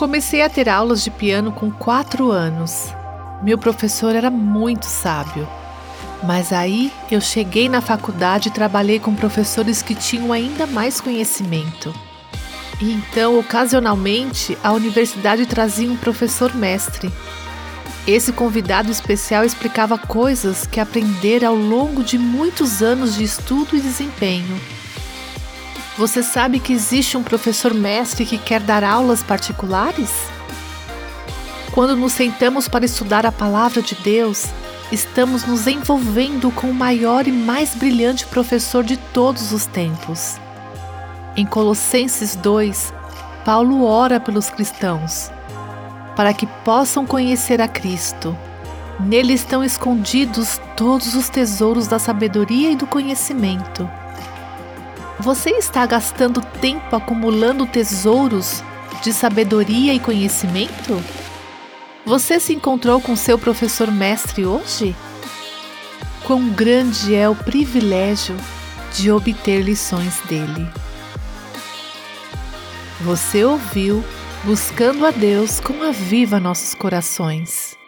Comecei a ter aulas de piano com quatro anos. Meu professor era muito sábio. Mas aí eu cheguei na faculdade e trabalhei com professores que tinham ainda mais conhecimento. E então, ocasionalmente, a universidade trazia um professor mestre. Esse convidado especial explicava coisas que aprendera ao longo de muitos anos de estudo e desempenho. Você sabe que existe um professor mestre que quer dar aulas particulares? Quando nos sentamos para estudar a palavra de Deus, estamos nos envolvendo com o maior e mais brilhante professor de todos os tempos. Em Colossenses 2, Paulo ora pelos cristãos para que possam conhecer a Cristo. Nele estão escondidos todos os tesouros da sabedoria e do conhecimento. Você está gastando tempo acumulando tesouros de sabedoria e conhecimento? Você se encontrou com seu professor mestre hoje? Quão grande é o privilégio de obter lições dele. Você ouviu Buscando a Deus com a viva nossos corações.